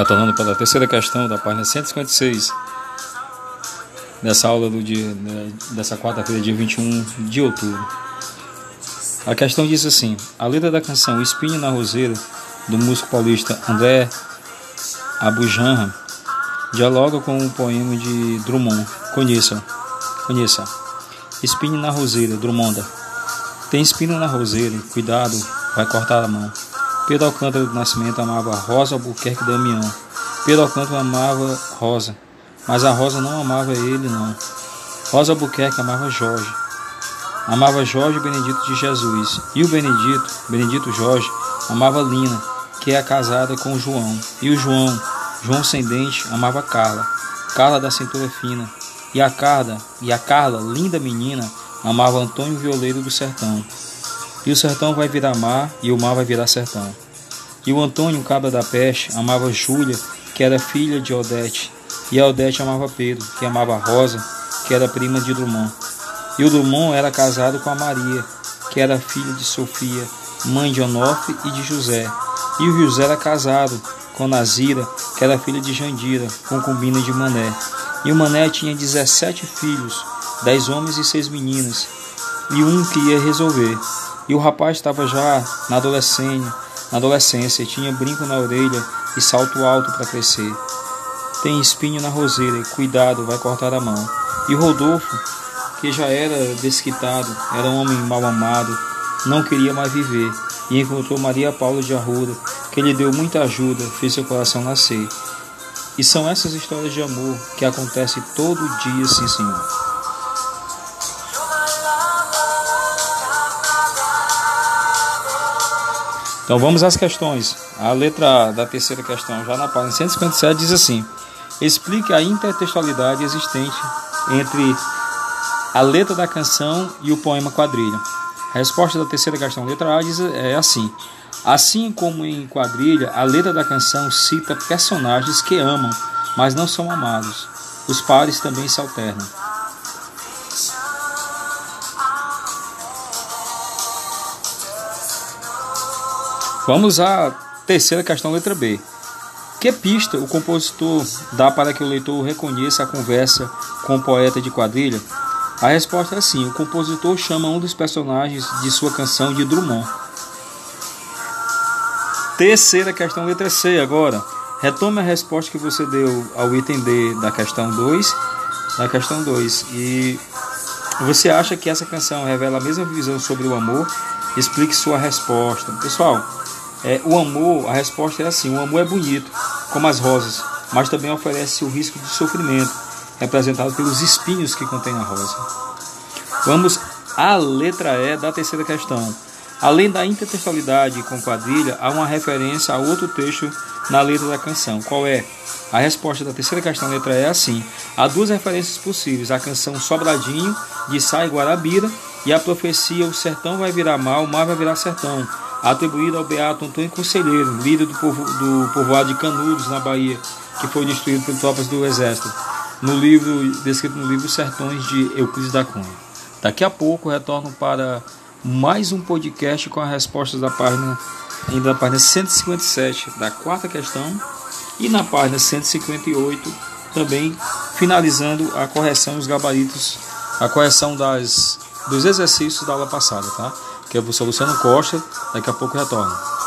Retornando para a terceira questão da página 156 dessa aula do dia, né, dessa quarta-feira, dia 21 de outubro. A questão diz assim: a letra da canção Espinho na Roseira, do músico paulista André Abujanra, dialoga com o poema de Drummond. Conheça, conheça. Espinho na Roseira, Drummonda. Tem espinho na roseira, cuidado, vai cortar a mão. Pedro Alcântara do Nascimento amava Rosa Albuquerque Damião. Pedro Alcântara amava Rosa, mas a Rosa não amava ele, não. Rosa Albuquerque amava Jorge. Amava Jorge Benedito de Jesus. E o Benedito, Benedito Jorge, amava Lina, que é casada com João. E o João, João sem dente, amava Carla. Carla da cintura fina. E a Carla, e a Carla, linda menina, amava Antônio Violeiro do Sertão. E o sertão vai virar mar, e o mar vai virar sertão. E o Antônio Cabra da Peste amava Júlia, que era filha de Odete. E a Odete amava Pedro, que amava Rosa, que era prima de Drummond. E o Drummond era casado com a Maria, que era filha de Sofia, mãe de Onofre e de José. E o José era casado com Nazira, que era filha de Jandira, concubina de Mané. E o Mané tinha 17 filhos, dez homens e seis meninas, e um que ia resolver. E o rapaz estava já na adolescência, na adolescência, tinha brinco na orelha e salto alto para crescer. Tem espinho na roseira, cuidado, vai cortar a mão. E Rodolfo, que já era desquitado, era um homem mal amado, não queria mais viver, e encontrou Maria Paula de Arruda, que lhe deu muita ajuda, fez seu coração nascer. E são essas histórias de amor que acontecem todo dia, sim, senhor. Então vamos às questões. A letra da terceira questão, já na página 157, diz assim: Explique a intertextualidade existente entre a letra da canção e o poema quadrilha. A resposta da terceira questão, letra A, diz, é assim: Assim como em quadrilha, a letra da canção cita personagens que amam, mas não são amados. Os pares também se alternam. Vamos à terceira questão, letra B. Que pista o compositor dá para que o leitor reconheça a conversa com o poeta de quadrilha? A resposta é sim. O compositor chama um dos personagens de sua canção de Drummond. Terceira questão, letra C agora. Retome a resposta que você deu ao item D da questão 2. Da questão 2. E você acha que essa canção revela a mesma visão sobre o amor? Explique sua resposta. Pessoal, é, o amor, a resposta é assim: o amor é bonito, como as rosas, mas também oferece o risco de sofrimento, representado pelos espinhos que contém a rosa. Vamos à letra E da terceira questão. Além da intertextualidade com quadrilha, há uma referência a outro texto na letra da canção. Qual é? A resposta da terceira questão, letra E, é assim: há duas referências possíveis: a canção Sobradinho, de Sai Guarabira, e a profecia O sertão vai virar mal, o mar vai virar sertão, atribuído ao beato Antônio Conselheiro, líder do, povo, do povoado de Canudos, na Bahia, que foi destruído por tropas do exército, no livro descrito no livro Sertões de Euclides da Cunha. Daqui a pouco retorno para mais um podcast com as respostas da página ainda na página 157 da quarta questão e na página 158 também finalizando a correção dos gabaritos, a correção das dos exercícios da aula passada, tá? Que é o professor Luciano Costa. Daqui a pouco retorno.